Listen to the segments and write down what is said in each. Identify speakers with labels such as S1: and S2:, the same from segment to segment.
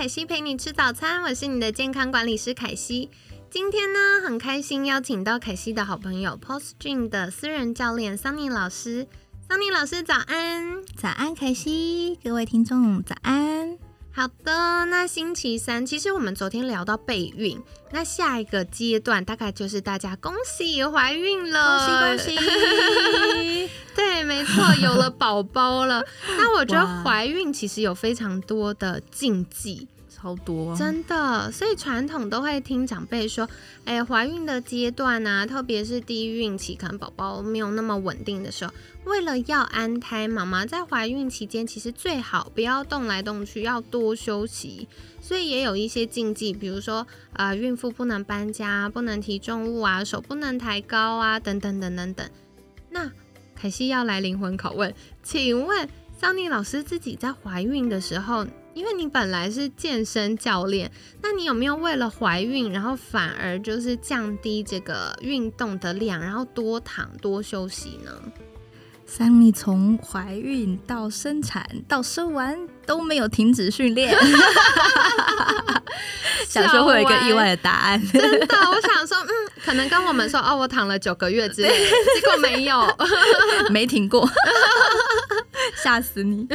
S1: 凯西陪你吃早餐，我是你的健康管理师凯西。今天呢，很开心邀请到凯西的好朋友 Post Dream 的私人教练 Sunny 老师。Sunny 老师早安，
S2: 早安，凯西，各位听众早安。
S1: 好的，那星期三，其实我们昨天聊到备孕，那下一个阶段大概就是大家恭喜怀孕
S2: 了，恭喜恭喜！
S1: 对，没错，有了宝宝了。那我觉得 怀孕其实有非常多的禁忌。
S2: 超多，
S1: 真的，所以传统都会听长辈说，哎，怀孕的阶段啊，特别是第一孕期，可能宝宝没有那么稳定的时候，为了要安胎，妈妈在怀孕期间其实最好不要动来动去，要多休息。所以也有一些禁忌，比如说啊，孕妇不能搬家，不能提重物啊，手不能抬高啊，等等等等等。那凯西要来灵魂拷问，请问桑尼老师自己在怀孕的时候？因为你本来是健身教练，那你有没有为了怀孕，然后反而就是降低这个运动的量，然后多躺多休息呢？
S2: 三你从怀孕到生产到生完都没有停止训练，小时候会有一个意外的答案。
S1: 真的，我想说，嗯，可能跟我们说哦，我躺了九个月之类，结果没有，
S2: 没停过，吓死你。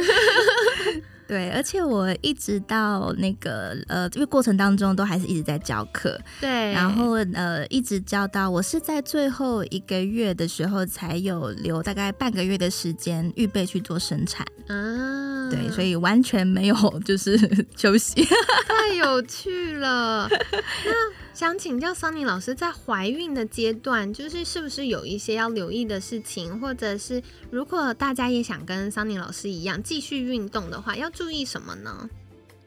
S2: 对，而且我一直到那个呃，因为过程当中都还是一直在教课，
S1: 对，
S2: 然后呃，一直教到我是在最后一个月的时候才有留大概半个月的时间预备去做生产，啊，对，所以完全没有就是 休息，
S1: 太有趣了。想请教桑尼老师，在怀孕的阶段，就是是不是有一些要留意的事情，或者是如果大家也想跟桑尼老师一样继续运动的话，要注意什么呢？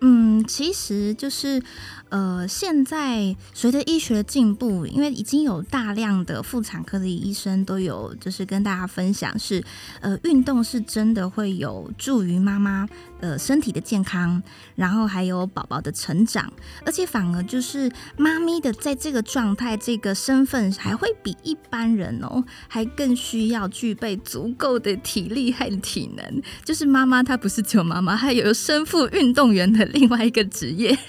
S2: 嗯，其实就是，呃，现在随着医学的进步，因为已经有大量的妇产科的医生都有，就是跟大家分享，是，呃，运动是真的会有助于妈妈。呃，身体的健康，然后还有宝宝的成长，而且反而就是妈咪的在这个状态、这个身份，还会比一般人哦，还更需要具备足够的体力和体能。就是妈妈她不是只有妈妈，她有身负运动员的另外一个职业。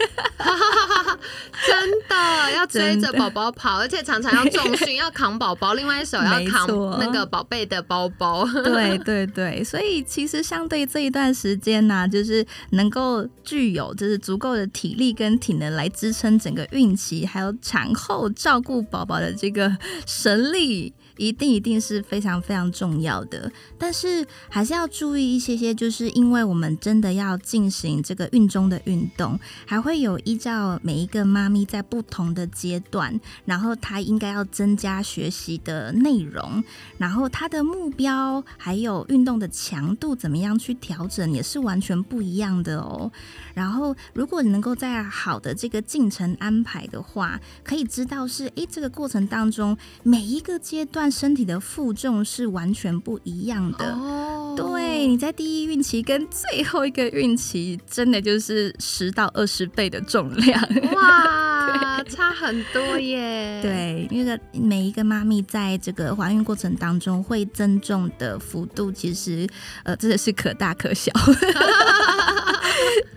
S1: 真的要追着宝宝跑，而且常常要重训，要扛宝宝，另外一手要扛那个宝贝的包包。
S2: 对对对，所以其实相对这一段时间呢，就是能够具有就是足够的体力跟体能来支撑整个孕期，还有产后照顾宝宝的这个神力。一定一定是非常非常重要的，但是还是要注意一些些，就是因为我们真的要进行这个孕中的运动，还会有依照每一个妈咪在不同的阶段，然后她应该要增加学习的内容，然后她的目标还有运动的强度怎么样去调整，也是完全不一样的哦。然后如果你能够在好的这个进程安排的话，可以知道是诶，这个过程当中每一个阶段。身体的负重是完全不一样的。哦，对，你在第一孕期跟最后一个孕期，真的就是十到二十倍的重量。
S1: 哇，差很多耶。
S2: 对，因为每一个妈咪在这个怀孕过程当中会增重的幅度，其实呃真的是可大可小。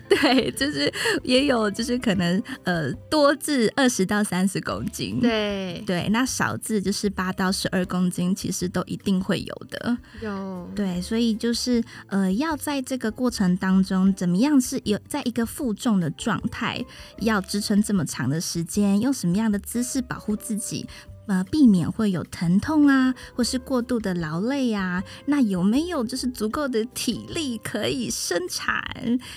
S2: 对，就是也有，就是可能呃多至二十到三十公斤，
S1: 对
S2: 对，那少至就是八到十二公斤，其实都一定会有的。
S1: 有
S2: 对，所以就是呃要在这个过程当中，怎么样是有在一个负重的状态，要支撑这么长的时间，用什么样的姿势保护自己？呃，避免会有疼痛啊，或是过度的劳累啊。那有没有就是足够的体力可以生产？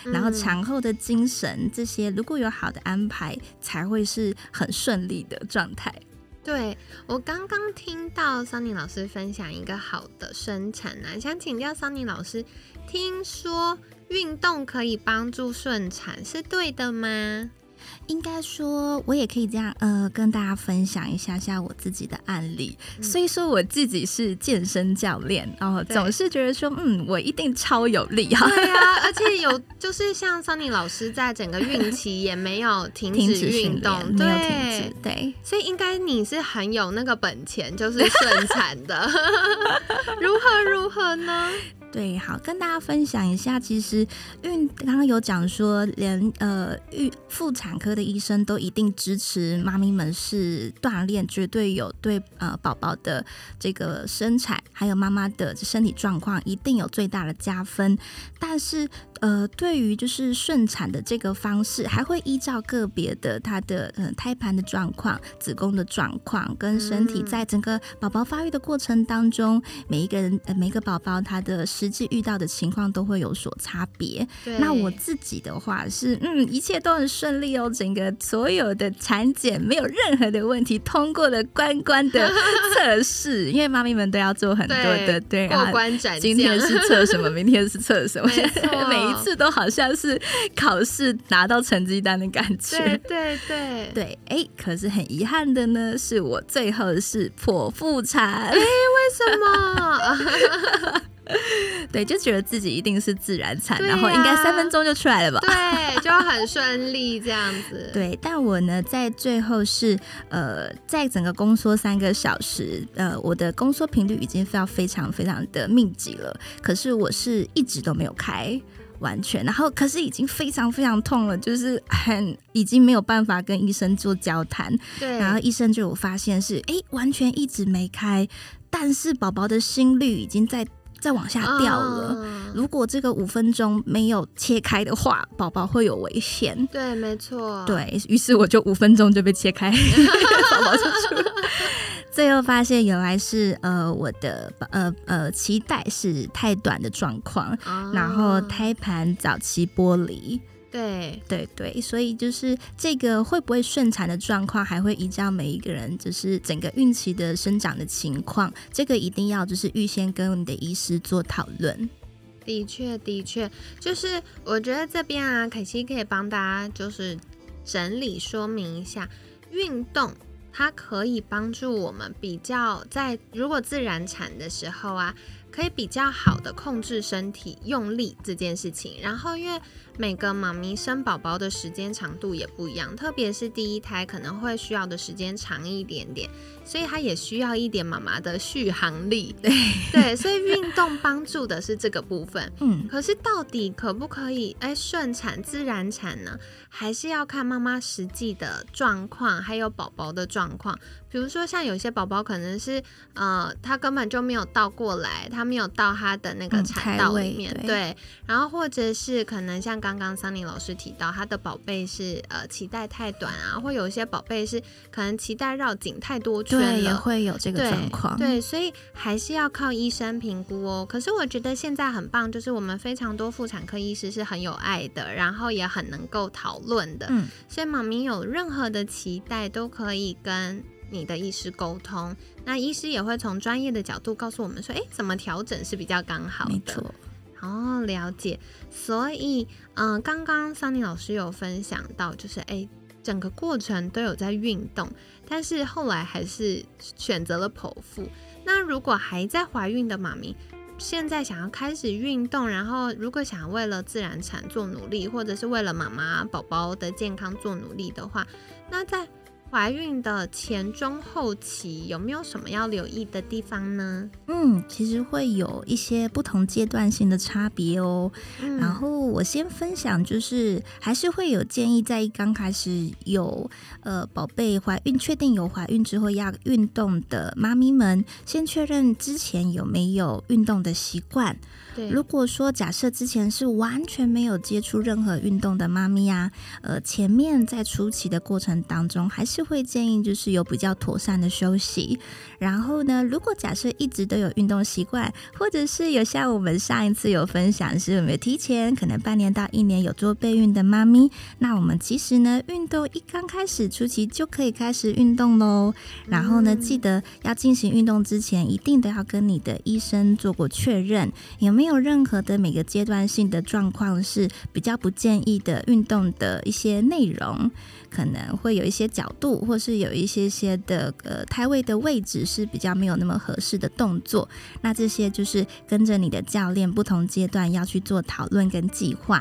S2: 然后产后的精神这些，如果有好的安排，才会是很顺利的状态。
S1: 对我刚刚听到桑尼老师分享一个好的生产啊，想请教桑尼老师，听说运动可以帮助顺产，是对的吗？
S2: 应该说，我也可以这样，呃，跟大家分享一下下我自己的案例。所以说，我自己是健身教练，然后总是觉得说，嗯，我一定超有力
S1: 啊！对啊，而且有就是像 Sunny 老师在整个孕期也没有停止运动，
S2: 对对，
S1: 所以应该你是很有那个本钱，就是顺产的。如何如何呢？
S2: 对，好，跟大家分享一下，其实孕刚刚有讲说，连呃孕妇产科的医生都一定支持妈咪们是锻炼，绝对有对呃宝宝的这个生产，还有妈妈的身体状况一定有最大的加分，但是。呃，对于就是顺产的这个方式，还会依照个别的他的呃胎盘的状况、子宫的状况跟身体，在整个宝宝发育的过程当中，每一个人呃每个宝宝他的实际遇到的情况都会有所差别。那我自己的话是，嗯，一切都很顺利哦，整个所有的产检没有任何的问题，通过了关关的 测试，因为妈咪们都要做很多的对
S1: 过关斩
S2: 今天是测什么，明天是测什么，每。一次都好像是考试拿到成绩单的感觉，
S1: 对对对
S2: 对，哎，可是很遗憾的呢，是我最后是剖腹产，哎，为
S1: 什么？
S2: 对，就觉得自己一定是自然产，然后应该三分钟就出来了吧？
S1: 对，就很顺利这样子。
S2: 对，但我呢，在最后是呃，在整个宫缩三个小时，呃，我的宫缩频率已经非常非常非常的密集了，可是我是一直都没有开。完全，然后可是已经非常非常痛了，就是很已经没有办法跟医生做交谈。
S1: 对，
S2: 然后医生就有发现是，哎，完全一直没开，但是宝宝的心率已经在在往下掉了。如果这个五分钟没有切开的话，宝宝会有危险。
S1: 对，没错。
S2: 对于是，我就五分钟就被切开，宝宝就出。最后发现原来是呃我的呃呃脐带是太短的状况，然后胎盘早期剥离，
S1: 对
S2: 对对，所以就是这个会不会顺产的状况，还会依照每一个人就是整个孕期的生长的情况，这个一定要就是预先跟你的医师做讨论。
S1: 的确的确，就是我觉得这边啊，凯西可以帮大家就是整理说明一下运动。它可以帮助我们比较在如果自然产的时候啊，可以比较好的控制身体用力这件事情。然后因为每个妈咪生宝宝的时间长度也不一样，特别是第一胎可能会需要的时间长一点点。所以它也需要一点妈妈的续航力，
S2: 对
S1: 对，所以运动帮助的是这个部分。
S2: 嗯，
S1: 可是到底可不可以哎顺产自然产呢？还是要看妈妈实际的状况，还有宝宝的状况。比如说像有些宝宝可能是呃他根本就没有倒过来，他没有到他的那个产道里面，对。然后或者是可能像刚刚桑尼老师提到，他的宝贝是呃脐带太短啊，或有一些宝贝是可能脐带绕颈太多。
S2: 对，也会有这个状况。
S1: 对，所以还是要靠医生评估哦。可是我觉得现在很棒，就是我们非常多妇产科医师是很有爱的，然后也很能够讨论的。
S2: 嗯，
S1: 所以妈咪有任何的期待，都可以跟你的医师沟通。那医师也会从专业的角度告诉我们说，哎，怎么调整是比较刚好的。
S2: 没错。
S1: 哦，了解。所以，嗯，刚刚桑尼老师有分享到，就是哎，整个过程都有在运动。但是后来还是选择了剖腹。那如果还在怀孕的妈咪，现在想要开始运动，然后如果想为了自然产做努力，或者是为了妈妈宝宝的健康做努力的话，那在怀孕的前中后期有没有什么要留意的地方呢？
S2: 嗯，其实会有一些不同阶段性的差别哦。然后我先分享，就是还是会有建议，在刚开始有呃宝贝怀孕，确定有怀孕之后要运动的妈咪们，先确认之前有没有运动的习惯。如果说假设之前是完全没有接触任何运动的妈咪啊，呃，前面在初期的过程当中，还是是会建议就是有比较妥善的休息。然后呢，如果假设一直都有运动习惯，或者是有像我们上一次有分享，是有没有提前可能半年到一年有做备孕的妈咪，那我们其实呢，运动一刚开始初期就可以开始运动喽。然后呢，记得要进行运动之前，一定都要跟你的医生做过确认，有没有没有任何的每个阶段性的状况是比较不建议的运动的一些内容。可能会有一些角度，或是有一些些的呃胎位的位置是比较没有那么合适的动作，那这些就是跟着你的教练不同阶段要去做讨论跟计划。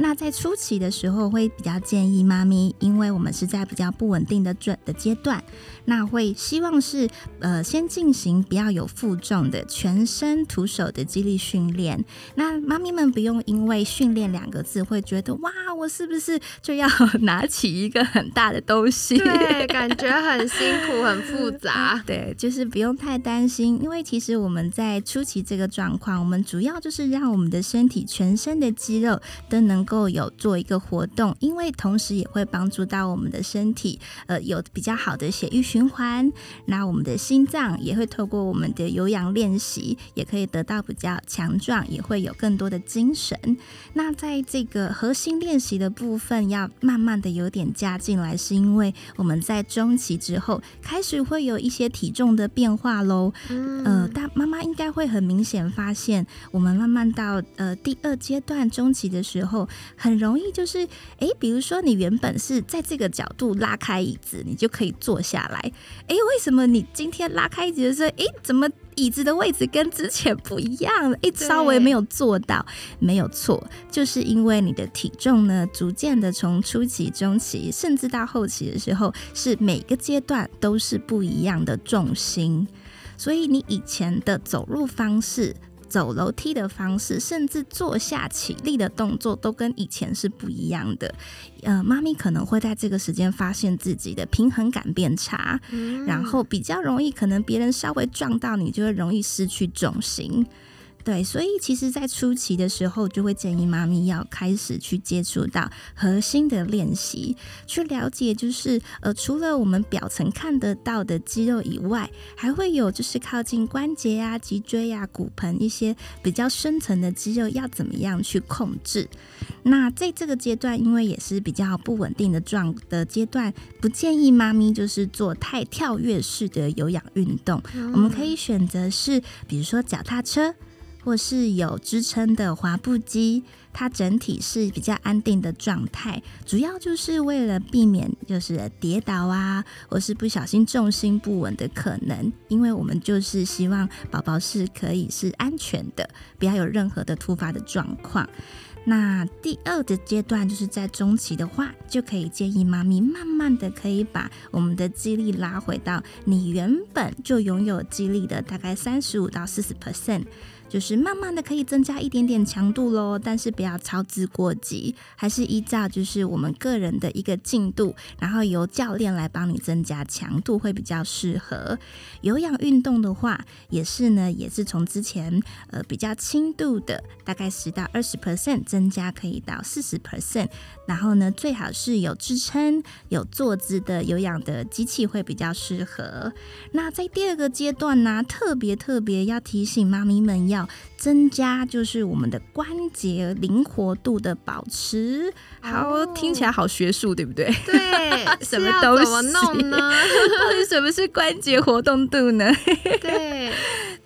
S2: 那在初期的时候，会比较建议妈咪，因为我们是在比较不稳定的准的阶段，那会希望是呃先进行比较有负重的全身徒手的肌力训练。那妈咪们不用因为训练两个字会觉得哇，我是不是就要 拿起一个很大的东西？
S1: 对，感觉很辛苦，很复杂。
S2: 对，就是不用太担心，因为其实我们在初期这个状况，我们主要就是让我们的身体全身的肌肉都能。够有做一个活动，因为同时也会帮助到我们的身体，呃，有比较好的血液循环。那我们的心脏也会透过我们的有氧练习，也可以得到比较强壮，也会有更多的精神。那在这个核心练习的部分，要慢慢的有点加进来，是因为我们在中期之后开始会有一些体重的变化喽。呃，大妈妈应该会很明显发现，我们慢慢到呃第二阶段中期的时候。很容易就是，哎，比如说你原本是在这个角度拉开椅子，你就可以坐下来。哎，为什么你今天拉开椅子的时候，哎，怎么椅子的位置跟之前不一样了？哎，稍微没有做到，没有错，就是因为你的体重呢，逐渐的从初期、中期，甚至到后期的时候，是每个阶段都是不一样的重心，所以你以前的走路方式。走楼梯的方式，甚至坐下起立的动作，都跟以前是不一样的。呃，妈咪可能会在这个时间发现自己的平衡感变差，然后比较容易，可能别人稍微撞到你，就会容易失去重心。对，所以其实，在初期的时候，就会建议妈咪要开始去接触到核心的练习，去了解，就是呃，除了我们表层看得到的肌肉以外，还会有就是靠近关节啊、脊椎啊、骨盆一些比较深层的肌肉，要怎么样去控制？那在这个阶段，因为也是比较不稳定的状的阶段，不建议妈咪就是做太跳跃式的有氧运动，我们可以选择是，比如说脚踏车。或是有支撑的滑步机，它整体是比较安定的状态，主要就是为了避免就是跌倒啊，或是不小心重心不稳的可能。因为我们就是希望宝宝是可以是安全的，不要有任何的突发的状况。那第二的阶段就是在中期的话，就可以建议妈咪慢慢的可以把我们的肌力拉回到你原本就拥有肌力的大概三十五到四十 percent。就是慢慢的可以增加一点点强度喽，但是不要操之过急，还是依照就是我们个人的一个进度，然后由教练来帮你增加强度会比较适合。有氧运动的话，也是呢，也是从之前呃比较轻度的大概十到二十 percent 增加，可以到四十 percent。然后呢，最好是有支撑、有坐姿的有氧的机器会比较适合。那在第二个阶段呢，特别特别要提醒妈咪们要增加，就是我们的关节灵活度的保持。好，听起来好学术，对不对？
S1: 对，什么都怎么弄呢？
S2: 到底什么是关节活动度呢？
S1: 对。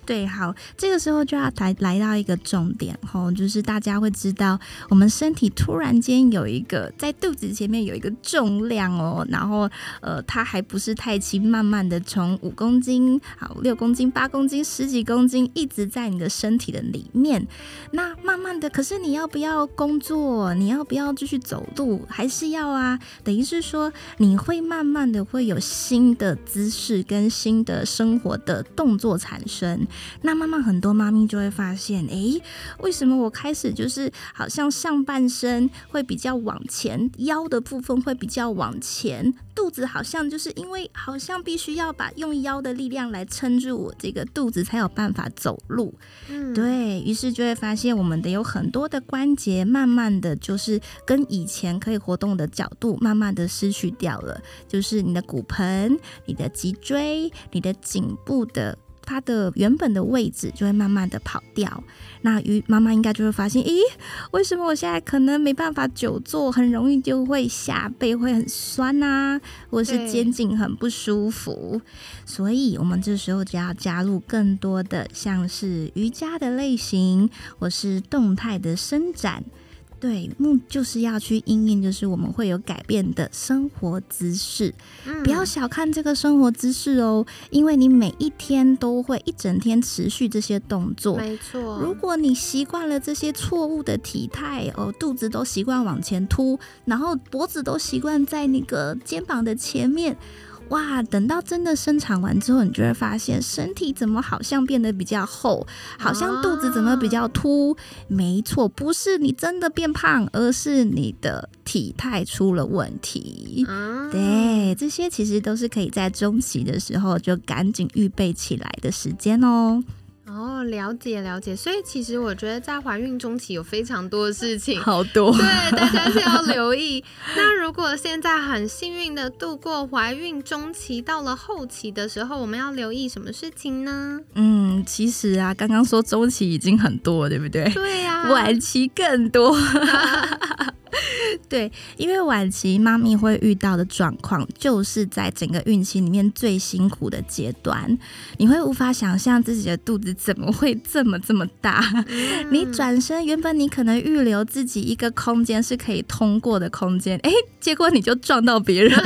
S2: 对，好，这个时候就要来来到一个重点吼，就是大家会知道，我们身体突然间有一个在肚子前面有一个重量哦，然后呃，它还不是太轻，慢慢的从五公斤、好六公斤、八公斤、十几公斤，一直在你的身体的里面。那慢慢的，可是你要不要工作？你要不要继续走路？还是要啊？等于是说，你会慢慢的会有新的姿势跟新的生活的动作产生。那慢慢很多妈咪就会发现，诶，为什么我开始就是好像上半身会比较往前，腰的部分会比较往前，肚子好像就是因为好像必须要把用腰的力量来撑住我这个肚子，才有办法走路。
S1: 嗯，
S2: 对于是就会发现，我们的有很多的关节，慢慢的就是跟以前可以活动的角度，慢慢的失去掉了。就是你的骨盆、你的脊椎、你的颈部的它的原本的位置，就会慢慢的跑掉。那鱼妈妈应该就会发现，咦，为什么我现在可能没办法久坐，很容易就会下背会很酸呐、或是肩颈很不舒服。所以，我们这时候就要加入更多的像是瑜伽的类型，或是动态的伸展。对，目就是要去应应，就是我们会有改变的生活姿势。
S1: 嗯
S2: 不要小看这个生活姿势哦，因为你每一天都会一整天持续这些动作。
S1: 没错，
S2: 如果你习惯了这些错误的体态，哦，肚子都习惯往前凸，然后脖子都习惯在那个肩膀的前面，哇，等到真的生产完之后，你就会发现身体怎么好像变得比较厚，好像肚子怎么比较凸？没错，不是你真的变胖，而是你的体态出了问题。
S1: 嗯，
S2: 对，这些其实都是可以在中期的时候就赶紧预备起来的时间哦。
S1: 哦，了解了解。所以其实我觉得在怀孕中期有非常多的事情。
S2: 好多
S1: 对，大家是要留意。那如果现在很幸运的度过怀孕中期，到了后期的时候，我们要留意什么事情呢？
S2: 嗯，其实啊，刚刚说周期已经很多，对不对？
S1: 对呀、
S2: 晚期更多。对，因为晚期妈咪会遇到的状况，就是在整个孕期里面最辛苦的阶段，你会无法想象自己的肚子怎么会这么这么大。
S1: 嗯
S2: 你转身，原本你可能预留自己一个空间是可以通过的空间，哎，结果你就撞到别人。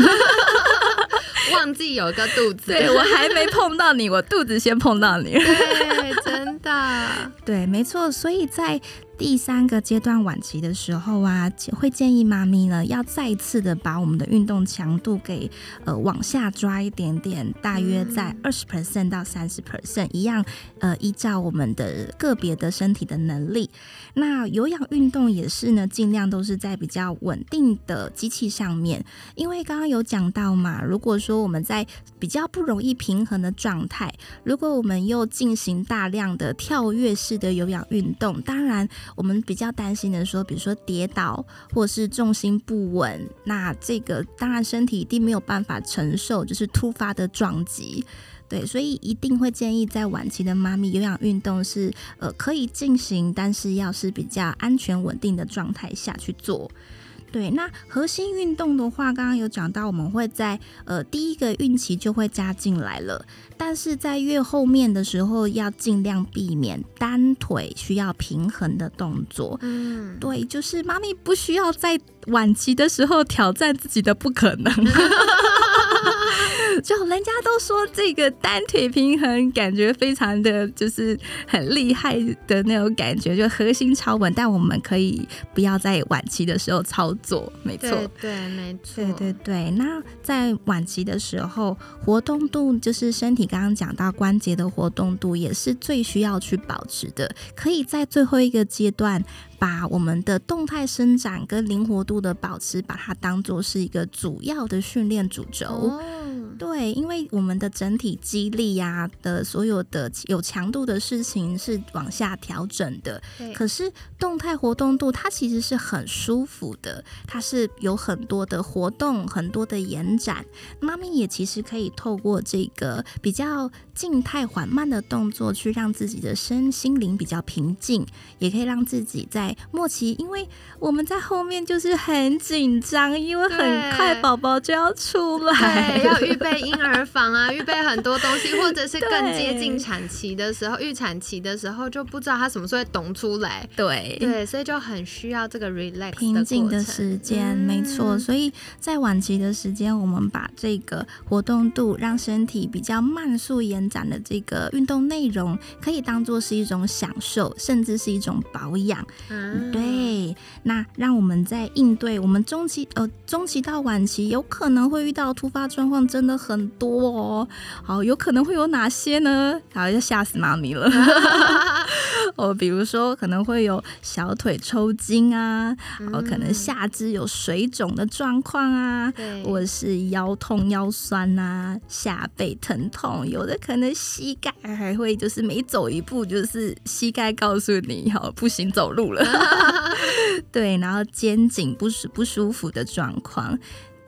S1: 忘记有个肚子，
S2: 对我还没碰到你，我肚子先碰到你。
S1: 对，真的，
S2: 对，没错，所以在第三个阶段晚期的时候啊，会建议妈咪呢要再次的把我们的运动强度给呃往下抓一点点，大约在二十 percent 到三十 percent 一样，呃，依照我们的个别的身体的能力。那有氧运动也是呢，尽量都是在比较稳定的机器上面，因为刚刚有讲到嘛，如果说我们在比较不容易平衡的状态，如果我们又进行大量的跳跃式的有氧运动，当然我们比较担心的说，比如说跌倒或是重心不稳，那这个当然身体一定没有办法承受，就是突发的撞击。对，所以一定会建议在晚期的妈咪有氧运动是呃可以进行，但是要是比较安全稳定的状态下去做。对，那核心运动的话，刚刚有讲到，我们会在呃第一个孕期就会加进来了，但是在越后面的时候，要尽量避免单腿需要平衡的动作。
S1: 嗯，
S2: 对，就是妈咪不需要在晚期的时候挑战自己的不可能。就人家都说这个单腿平衡感觉非常的就是很厉害的那种感觉，就核心超稳。但我们可以不要在晚期的时候操作，没错。
S1: 对对，没错，
S2: 对对对，那在晚期的时候，活动度就是身体刚刚讲到关节的活动度，也是最需要去保持的。可以在最后一个阶段，把我们的动态伸展跟灵活度的保持，把它当做是一个主要的训练主轴。
S1: 哦，
S2: 对，因为我们的整体肌力呀、的所有的有强度的事情是往下调整的，
S1: 对，
S2: 可是动态活动度它其实是很舒服的，它是有很多的活动，很多的延展。妈咪也其实可以透过这个比较静态缓慢的动作，去让自己的身心灵比较平静，也可以让自己在末期，因为我们在后面就是很紧张，因为很快宝宝就要出来，
S1: 要。预备婴儿房啊，预备很多东西，或者是 更接近产期的时候，预产期的时候就不知道他什么时候会懂出来。
S2: 对
S1: 对，所以就很需要这个 relax
S2: 平静的时间，没错。
S1: 嗯
S2: 所以在晚期的时间，我们把这个活动度让身体比较慢速延展的这个运动内容，可以当做是一种享受，甚至是一种保养。
S1: 嗯，
S2: 对，那让我们在应对我们中期呃中期到晚期有可能会遇到突发状况，真的的很多哦。好，有可能会有哪些呢？好，要吓死妈咪了。哦，比如说可能会有小腿抽筋啊，哦，可能下肢有水肿的状况啊，或者是腰痛腰酸啊，下背疼痛，有的可能膝盖还会就是每走一步就是膝盖告诉你好不行走路了，对，然后肩颈不舒不舒服的状况。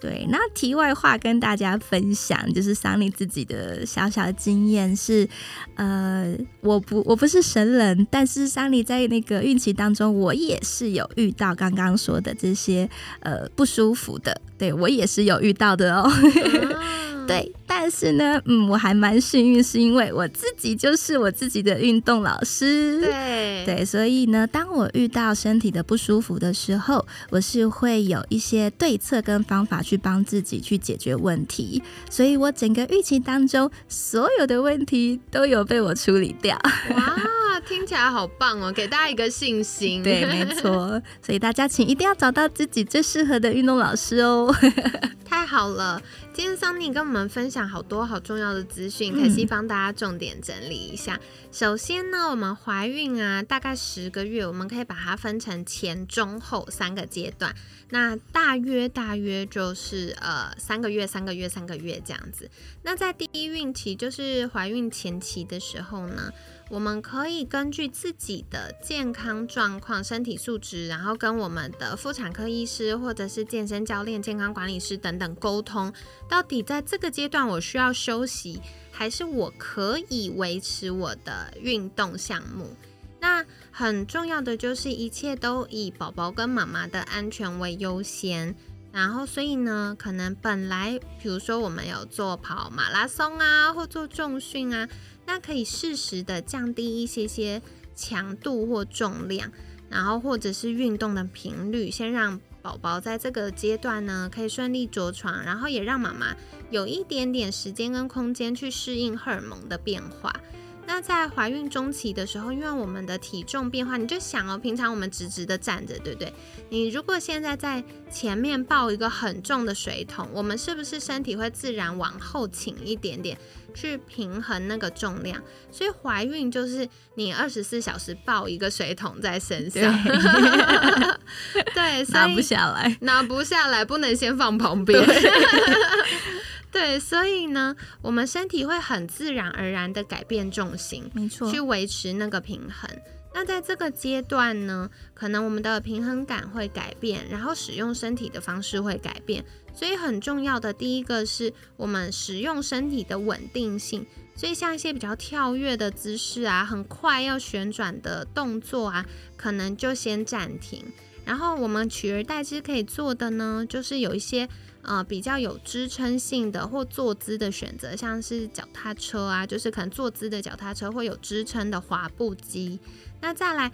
S2: 对，那题外话跟大家分享，就是桑尼自己的小小经验是，呃，我不我不是神人，但是桑尼在那个孕期当中，我也是有遇到刚刚说的这些呃不舒服的，对我也是有遇到的哦。对，但是呢，嗯，我还蛮幸运，是因为我自己就是我自己的运动老师。
S1: 对
S2: 对，所以呢，当我遇到身体的不舒服的时候，我是会有一些对策跟方法去帮自己去解决问题。所以我整个疫情当中，所有的问题都有被我处理掉。
S1: 哇，听起来好棒哦！给大家一个信心。
S2: 对，没错。所以大家请一定要找到自己最适合的运动老师哦。
S1: 太好了。今天桑尼跟我们分享好多好重要的资讯，可惜帮大家重点整理一下。首先呢，我们怀孕啊，大概十个月，我们可以把它分成前、中、后三个阶段。那大约大约就是呃三个月、三个月、三个月这样子。那在第一孕期，就是怀孕前期的时候呢。我们可以根据自己的健康状况、身体素质，然后跟我们的妇产科医师或者是健身教练、健康管理师等等沟通，到底在这个阶段我需要休息，还是我可以维持我的运动项目？那很重要的就是一切都以宝宝跟妈妈的安全为优先。然后，所以呢，可能本来比如说我们有做跑马拉松啊，或做重训啊。那可以适时的降低一些些强度或重量，然后或者是运动的频率，先让宝宝在这个阶段呢可以顺利着床，然后也让妈妈有一点点时间跟空间去适应荷尔蒙的变化。那在怀孕中期的时候，因为我们的体重变化，你就想哦，平常我们直直的站着，对不对？你如果现在在前面抱一个很重的水桶，我们是不是身体会自然往后倾一点点？去平衡那个重量，所以怀孕就是你二十四小时抱一个水桶在身上，对，
S2: 拿不下来，
S1: 拿不下来，不能先放旁边。对，所以呢，我们身体会很自然而然的改变重心，
S2: 没错，
S1: 去维持那个平衡。那在这个阶段呢，可能我们的平衡感会改变，然后使用身体的方式会改变。所以很重要的第一个是我们使用身体的稳定性，所以像一些比较跳跃的姿势啊，很快要旋转的动作啊，可能就先暂停。然后我们取而代之可以做的呢，就是有一些呃比较有支撑性的或坐姿的选择，像是脚踏车啊，就是可能坐姿的脚踏车会有支撑的滑步机。那再来。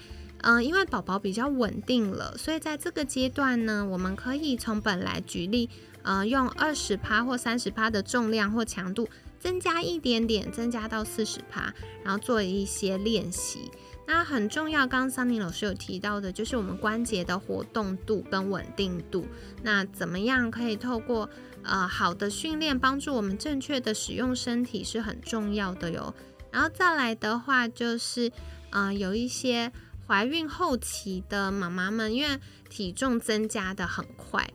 S1: 嗯，因为宝宝比较稳定了，所以在这个阶段呢，我们可以从本来举例，呃，用二十趴或三十趴的重量或强度增加一点点，增加到四十趴，然后做一些练习。那很重要，刚刚桑尼老师有提到的，就是我们关节的活动度跟稳定度。那怎么样可以透过呃好的训练，帮助我们正确的使用身体是很重要的哟。然后再来的话，就是呃有一些。怀孕后期的妈妈们，因为体重增加的很快，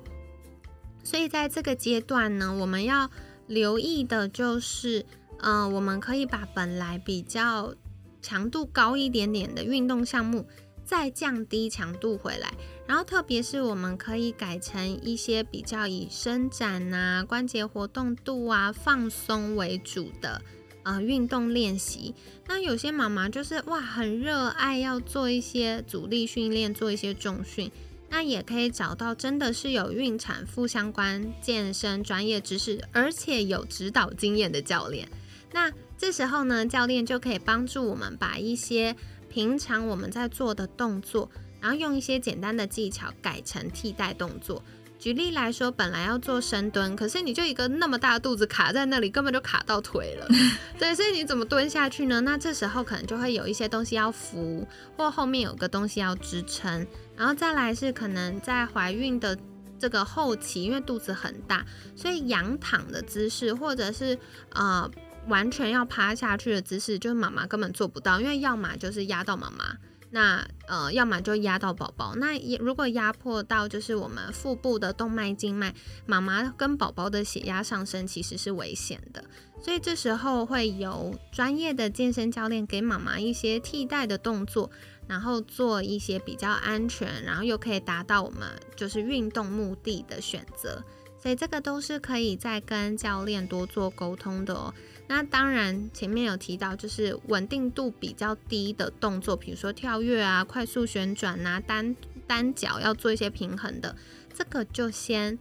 S1: 所以在这个阶段呢，我们要留意的就是，嗯，我们可以把本来比较强度高一点点的运动项目，再降低强度回来，然后特别是我们可以改成一些比较以伸展啊、关节活动度啊、放松为主的。呃，运动练习，那有些妈妈就是哇，很热爱要做一些阻力训练，做一些重训，那也可以找到真的是有孕产妇相关健身专业知识，而且有指导经验的教练。那这时候呢，教练就可以帮助我们把一些平常我们在做的动作，然后用一些简单的技巧改成替代动作。举例来说，本来要做深蹲，可是你就一个那么大的肚子卡在那里，根本就卡到腿了。对，所以你怎么蹲下去呢？那这时候可能就会有一些东西要扶，或后面有个东西要支撑。然后再来是可能在怀孕的这个后期，因为肚子很大，所以仰躺的姿势或者是呃完全要趴下去的姿势，就是妈妈根本做不到，因为要么就是压到妈妈。那呃，要么就压到宝宝。那如果压迫到就是我们腹部的动脉、静脉，妈妈跟宝宝的血压上升其实是危险的。所以这时候会由专业的健身教练给妈妈一些替代的动作，然后做一些比较安全，然后又可以达到我们就是运动目的的选择。所以这个都是可以再跟教练多做沟通的哦。那当然，前面有提到，就是稳定度比较低的动作，比如说跳跃啊、快速旋转啊、单单脚要做一些平衡的，这个就先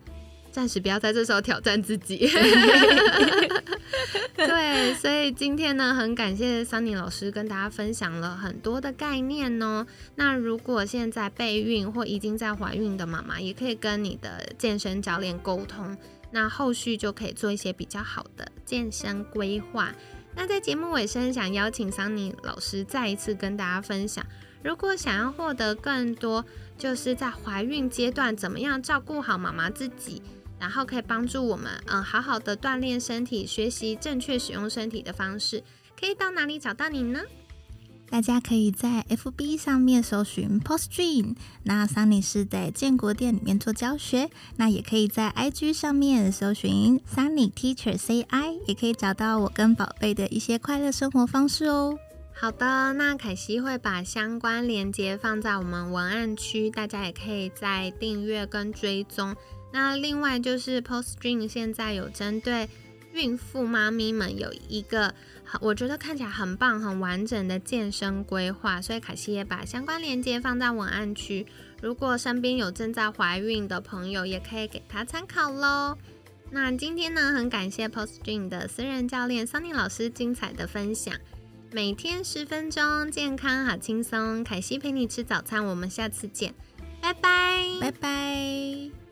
S1: 暂时不要在这时候挑战自己。对，所以今天呢，很感谢桑尼老师跟大家分享了很多的概念哦。那如果现在备孕或已经在怀孕的妈妈，也可以跟你的健身教练沟通。那后续就可以做一些比较好的健身规划。那在节目尾声，想邀请桑尼老师再一次跟大家分享，如果想要获得更多，就是在怀孕阶段怎么样照顾好妈妈自己，然后可以帮助我们嗯好好的锻炼身体，学习正确使用身体的方式，可以到哪里找到你呢？
S2: 大家可以在 FB 上面搜寻 Post Dream，那 Sunny 是在建国店里面做教学，那也可以在 IG 上面搜寻 Sunny Teacher CI，也可以找到我跟宝贝的一些快乐生活方式哦。
S1: 好的，那凯西会把相关链接放在我们文案区，大家也可以在订阅跟追踪。那另外就是 Post Dream 现在有针对孕妇妈咪们有一个。我觉得看起来很棒、很完整的健身规划，所以凯西也把相关链接放在文案区。如果身边有正在怀孕的朋友，也可以给他参考喽。那今天呢，很感谢 Post Dream 的私人教练 Sunny 老师精彩的分享。每天十分钟，健康好轻松。凯西陪你吃早餐，我们下次见，拜拜，
S2: 拜拜。